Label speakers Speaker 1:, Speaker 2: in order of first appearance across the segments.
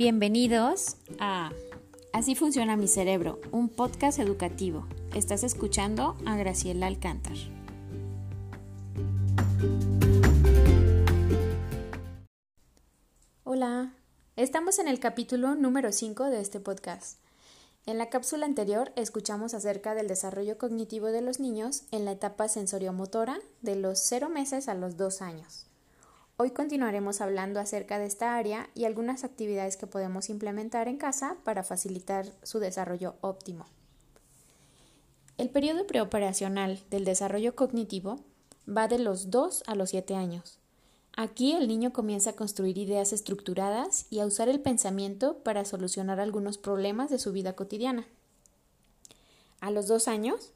Speaker 1: Bienvenidos a Así funciona mi cerebro, un podcast educativo. Estás escuchando a Graciela Alcántar. Hola, estamos en el capítulo número 5 de este podcast. En la cápsula anterior escuchamos acerca del desarrollo cognitivo de los niños en la etapa sensoriomotora de los 0 meses a los 2 años. Hoy continuaremos hablando acerca de esta área y algunas actividades que podemos implementar en casa para facilitar su desarrollo óptimo. El periodo preoperacional del desarrollo cognitivo va de los 2 a los 7 años. Aquí el niño comienza a construir ideas estructuradas y a usar el pensamiento para solucionar algunos problemas de su vida cotidiana. A los 2 años,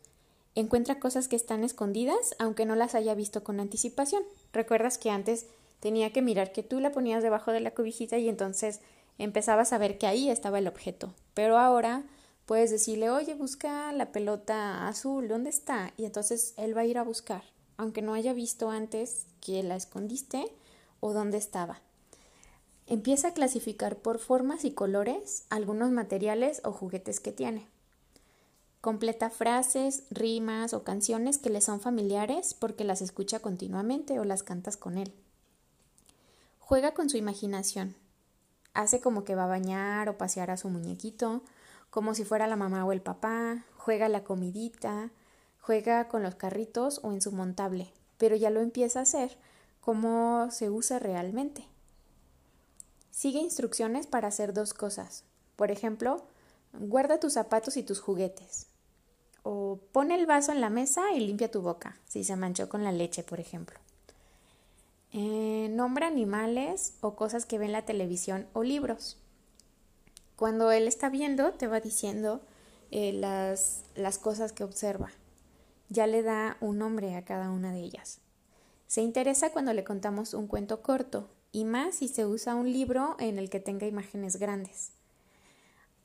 Speaker 1: encuentra cosas que están escondidas aunque no las haya visto con anticipación. ¿Recuerdas que antes tenía que mirar que tú la ponías debajo de la cobijita y entonces empezabas a ver que ahí estaba el objeto. Pero ahora puedes decirle, oye, busca la pelota azul, ¿dónde está? Y entonces él va a ir a buscar, aunque no haya visto antes que la escondiste o dónde estaba. Empieza a clasificar por formas y colores algunos materiales o juguetes que tiene. Completa frases, rimas o canciones que le son familiares porque las escucha continuamente o las cantas con él. Juega con su imaginación. Hace como que va a bañar o pasear a su muñequito, como si fuera la mamá o el papá, juega la comidita, juega con los carritos o en su montable, pero ya lo empieza a hacer como se usa realmente. Sigue instrucciones para hacer dos cosas. Por ejemplo, guarda tus zapatos y tus juguetes. O pon el vaso en la mesa y limpia tu boca, si se manchó con la leche, por ejemplo. Eh, nombra animales o cosas que ve en la televisión o libros. Cuando él está viendo, te va diciendo eh, las, las cosas que observa. Ya le da un nombre a cada una de ellas. Se interesa cuando le contamos un cuento corto y más si se usa un libro en el que tenga imágenes grandes.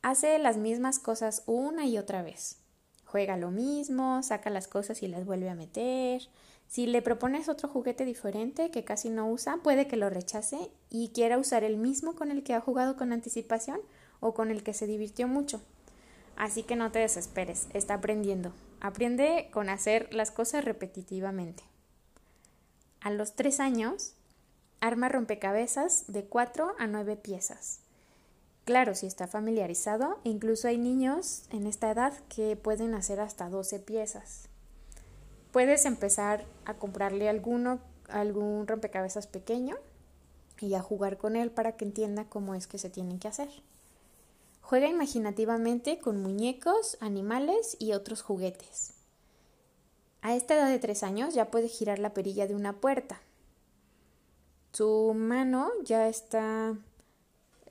Speaker 1: Hace las mismas cosas una y otra vez. Juega lo mismo, saca las cosas y las vuelve a meter, si le propones otro juguete diferente que casi no usa, puede que lo rechace y quiera usar el mismo con el que ha jugado con anticipación o con el que se divirtió mucho. Así que no te desesperes, está aprendiendo. Aprende con hacer las cosas repetitivamente. A los tres años, arma rompecabezas de cuatro a nueve piezas. Claro, si está familiarizado, incluso hay niños en esta edad que pueden hacer hasta 12 piezas. Puedes empezar a comprarle alguno, algún rompecabezas pequeño y a jugar con él para que entienda cómo es que se tienen que hacer. Juega imaginativamente con muñecos, animales y otros juguetes. A esta edad de tres años ya puede girar la perilla de una puerta. Su mano ya está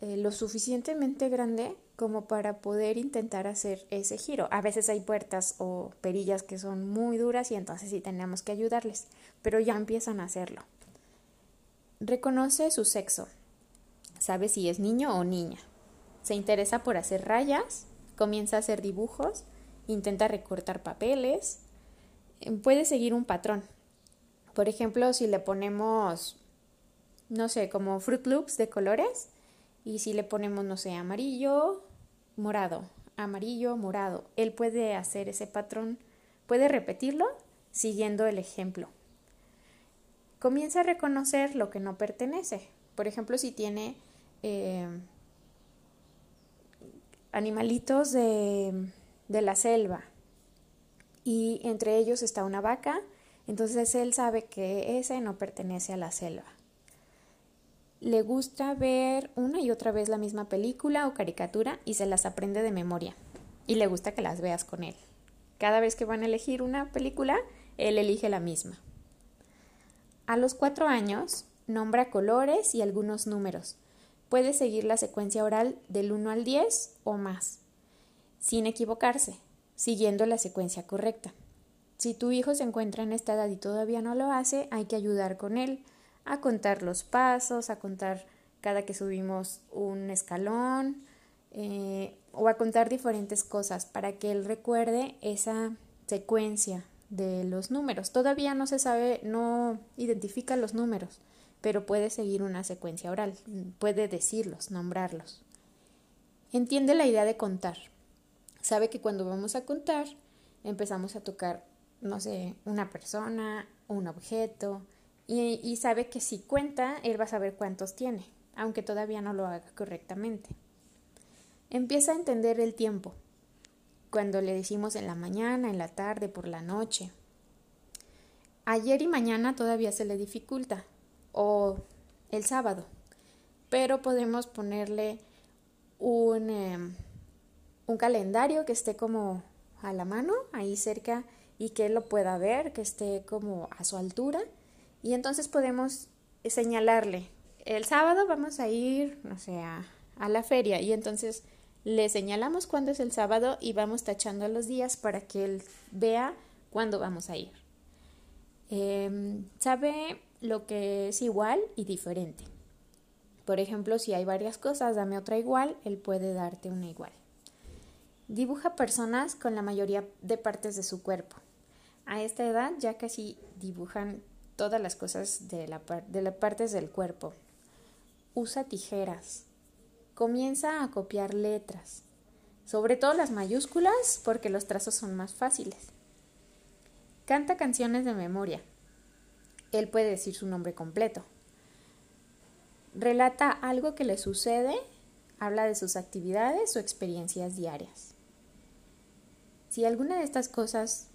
Speaker 1: eh, lo suficientemente grande como para poder intentar hacer ese giro. A veces hay puertas o perillas que son muy duras y entonces sí tenemos que ayudarles, pero ya empiezan a hacerlo. Reconoce su sexo. Sabe si es niño o niña. Se interesa por hacer rayas, comienza a hacer dibujos, intenta recortar papeles, puede seguir un patrón. Por ejemplo, si le ponemos, no sé, como Fruit Loops de colores, y si le ponemos, no sé, amarillo, morado, amarillo, morado. Él puede hacer ese patrón, puede repetirlo siguiendo el ejemplo. Comienza a reconocer lo que no pertenece. Por ejemplo, si tiene eh, animalitos de, de la selva y entre ellos está una vaca, entonces él sabe que ese no pertenece a la selva le gusta ver una y otra vez la misma película o caricatura y se las aprende de memoria. Y le gusta que las veas con él. Cada vez que van a elegir una película, él elige la misma. A los cuatro años, nombra colores y algunos números. Puede seguir la secuencia oral del 1 al 10 o más, sin equivocarse, siguiendo la secuencia correcta. Si tu hijo se encuentra en esta edad y todavía no lo hace, hay que ayudar con él a contar los pasos, a contar cada que subimos un escalón eh, o a contar diferentes cosas para que él recuerde esa secuencia de los números. Todavía no se sabe, no identifica los números, pero puede seguir una secuencia oral, puede decirlos, nombrarlos. Entiende la idea de contar. Sabe que cuando vamos a contar, empezamos a tocar, no sé, una persona, un objeto, y, sabe que si cuenta, él va a saber cuántos tiene, aunque todavía no lo haga correctamente. Empieza a entender el tiempo, cuando le decimos en la mañana, en la tarde, por la noche. Ayer y mañana todavía se le dificulta, o el sábado, pero podemos ponerle un, em, un calendario que esté como a la mano, ahí cerca, y que él lo pueda ver, que esté como a su altura, y entonces podemos señalarle, el sábado vamos a ir, no sé, a, a la feria, y entonces le señalamos cuándo es el sábado y vamos tachando los días para que él vea cuándo vamos a ir. Em, sabe lo que es igual y diferente. Por ejemplo, si hay varias cosas, dame otra igual, él puede darte una igual. Dibuja personas con la mayoría de partes de su cuerpo. A esta edad ya casi dibujan todas las cosas de, la, de las partes del cuerpo. Usa tijeras. Comienza a copiar letras, sobre todo las mayúsculas porque los trazos son más fáciles. Canta canciones de memoria. Él puede decir su nombre completo relata algo que le sucede, habla de sus actividades o experiencias diarias. Si alguna de estas cosas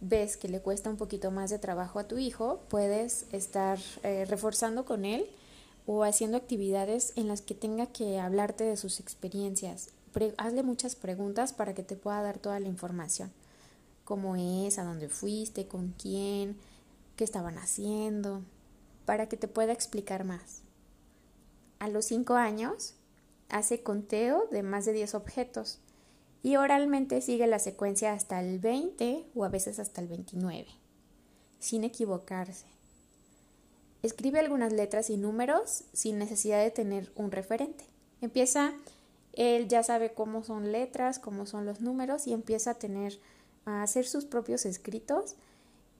Speaker 1: ves que le cuesta un poquito más de trabajo a tu hijo, puedes estar eh, reforzando con él o haciendo actividades en las que tenga que hablarte de sus experiencias. hazle muchas preguntas para que te pueda dar toda la información. ¿Cómo es? ¿A dónde fuiste? ¿Con quién? ¿Qué estaban haciendo? Para que te pueda explicar más a los 5 años hace conteo de más de 10 objetos y oralmente sigue la secuencia hasta el 20 o a veces hasta el 29, sin equivocarse. Escribe algunas letras y números sin necesidad de tener un referente. Empieza, él ya sabe cómo son letras, cómo son los números y empieza a tener, a hacer sus propios escritos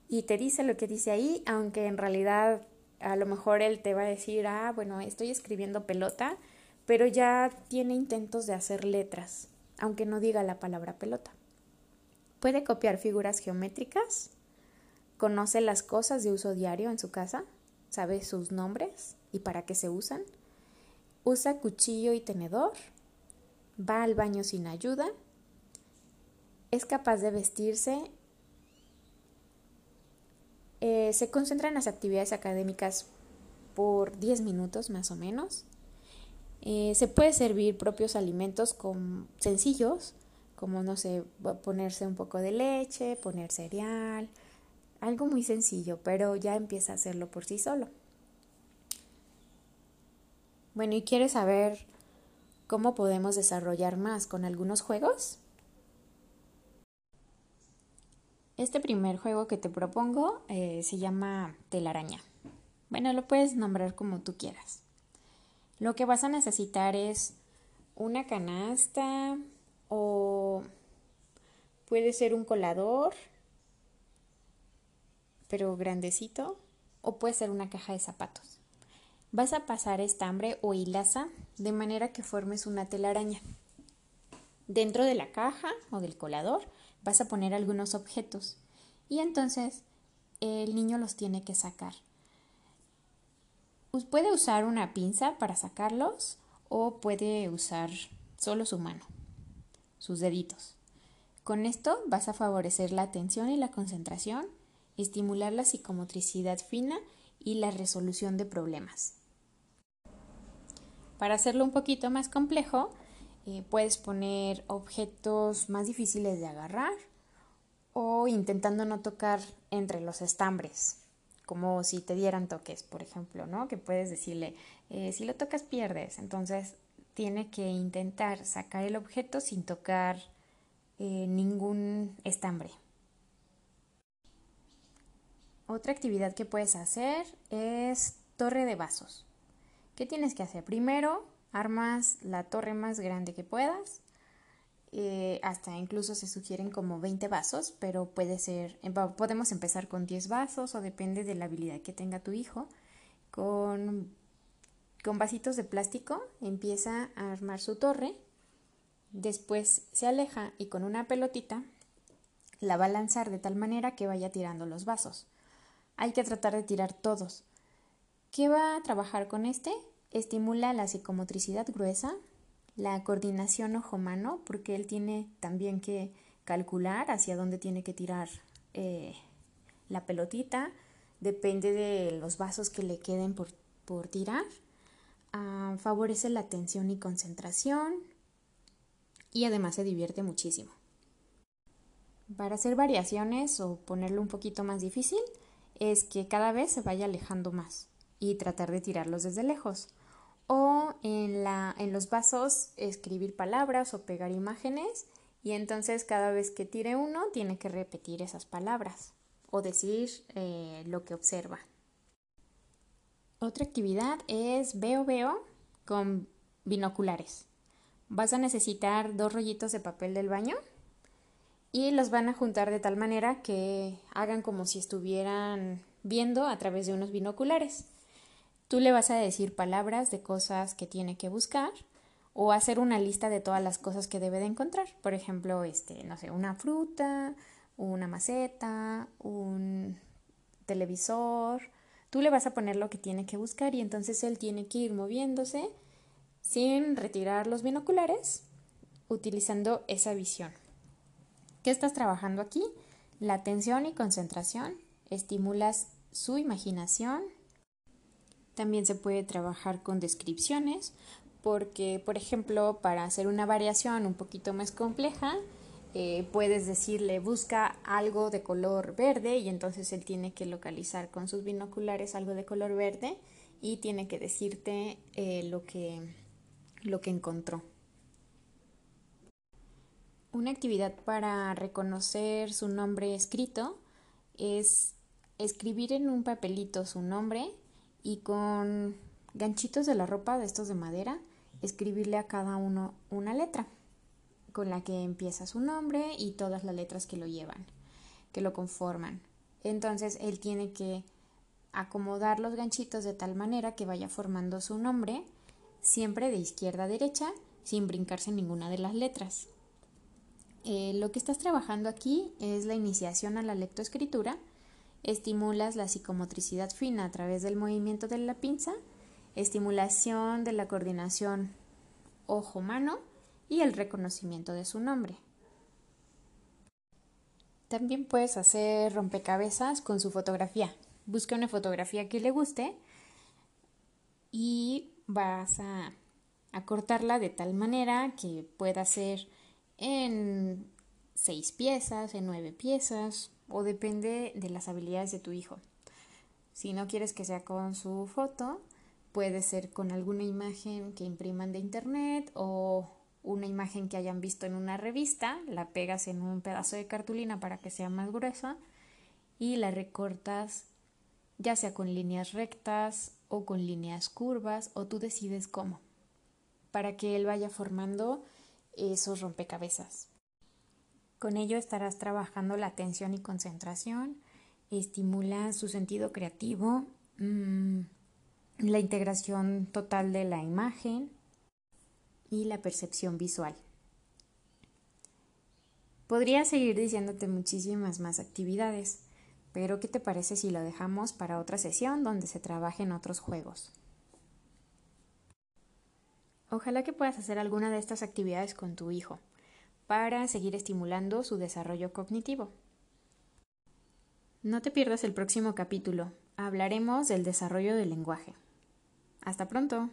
Speaker 1: y te dice lo que dice ahí, aunque en realidad a lo mejor él te va a decir, ah, bueno, estoy escribiendo pelota, pero ya tiene intentos de hacer letras, aunque no diga la palabra pelota. Puede copiar figuras geométricas, conoce las cosas de uso diario en su casa, sabe sus nombres y para qué se usan, usa cuchillo y tenedor, va al baño sin ayuda, es capaz de vestirse eh, se concentra en las actividades académicas por 10 minutos más o menos. Eh, se puede servir propios alimentos con, sencillos, como no sé, ponerse un poco de leche, poner cereal, algo muy sencillo, pero ya empieza a hacerlo por sí solo. Bueno, ¿y quieres saber cómo podemos desarrollar más con algunos juegos? Este primer juego que te propongo eh, se llama telaraña. Bueno, lo puedes nombrar como tú quieras. Lo que vas a necesitar es una canasta o puede ser un colador, pero grandecito, o puede ser una caja de zapatos. Vas a pasar estambre o hilaza de manera que formes una telaraña. Dentro de la caja o del colador vas a poner algunos objetos y entonces el niño los tiene que sacar. Puede usar una pinza para sacarlos o puede usar solo su mano, sus deditos. Con esto vas a favorecer la atención y la concentración, estimular la psicomotricidad fina y la resolución de problemas. Para hacerlo un poquito más complejo, eh, puedes poner objetos más difíciles de agarrar o intentando no tocar entre los estambres, como si te dieran toques, por ejemplo, ¿no? Que puedes decirle, eh, si lo tocas pierdes, entonces tiene que intentar sacar el objeto sin tocar eh, ningún estambre. Otra actividad que puedes hacer es torre de vasos. ¿Qué tienes que hacer? Primero, armas la torre más grande que puedas eh, hasta incluso se sugieren como 20 vasos, pero puede ser, em, podemos empezar con 10 vasos o depende de la habilidad que tenga tu hijo. Con, con vasitos de plástico empieza a armar su torre Después se aleja y con una pelotita la va a lanzar de tal manera que vaya tirando los vasos. Hay que tratar de tirar todos. ¿Qué va a trabajar con este? Estimula la psicomotricidad gruesa, la coordinación ojo-mano, porque él tiene también que calcular hacia dónde tiene que tirar eh, la pelotita, depende de los vasos que le queden por, tirar. Ah, favorece la atención y concentración y además se divierte muchísimo. Para hacer variaciones o ponerlo un poquito más difícil es que cada vez se vaya alejando más y tratar de tirarlos desde lejos. O en, la, en los vasos escribir palabras o pegar imágenes y entonces cada vez que tire uno tiene que repetir esas palabras o decir eh, lo que observa. Otra actividad es veo veo con binoculares. Vas a necesitar dos rollitos de papel del baño y los van a juntar de tal manera que hagan como si estuvieran viendo a través de unos binoculares. Tú le vas a decir palabras de cosas que tiene que buscar o hacer una lista de todas las cosas que debe de encontrar. Por ejemplo, este, no sé, una fruta, una maceta, un televisor. Tú le vas a poner lo que tiene que buscar y entonces él tiene que ir moviéndose sin retirar los binoculares, utilizando esa visión. ¿Qué estás trabajando aquí? La atención y concentración. Estimulas su imaginación. También se puede trabajar con descripciones porque, por ejemplo, para hacer una variación un poquito más compleja, eh, puedes decirle busca algo de color verde y entonces él tiene que localizar con sus binoculares algo de color verde y tiene que decirte eh, lo, que, lo que encontró. Una actividad para reconocer su nombre escrito es escribir en un papelito su nombre y con ganchitos de la ropa de estos de madera escribirle a cada uno una letra con la que empieza su nombre y todas las letras que lo llevan, que lo conforman. Entonces él tiene que acomodar los ganchitos de tal manera que vaya formando su nombre siempre de izquierda a derecha sin brincarse ninguna de las letras. Eh, lo que estás trabajando aquí es la iniciación a la lectoescritura. Estimulas la psicomotricidad fina a través del movimiento de la pinza, estimulación de la coordinación ojo-mano y el reconocimiento de su nombre. También puedes hacer rompecabezas con su fotografía. Busca una fotografía que le guste y vas a, a cortarla de tal manera que pueda ser en seis piezas, en nueve piezas, o depende de las habilidades de tu hijo. Si no quieres que sea con su foto, puede ser con alguna imagen que impriman de internet o una imagen que hayan visto en una revista, la pegas en un pedazo de cartulina para que sea más gruesa y la recortas ya sea con líneas rectas o con líneas curvas o tú decides cómo, para que él vaya formando esos rompecabezas. Con ello estarás trabajando la atención y concentración, estimula su sentido creativo, mm, la integración total de la imagen y la percepción visual. Podría seguir diciéndote muchísimas más actividades, pero ¿qué te parece si lo dejamos para otra sesión donde se trabajen otros juegos? Ojalá que puedas hacer alguna de estas actividades con tu hijo para seguir estimulando su desarrollo cognitivo. No te pierdas el próximo capítulo. Hablaremos del desarrollo del lenguaje. Hasta pronto.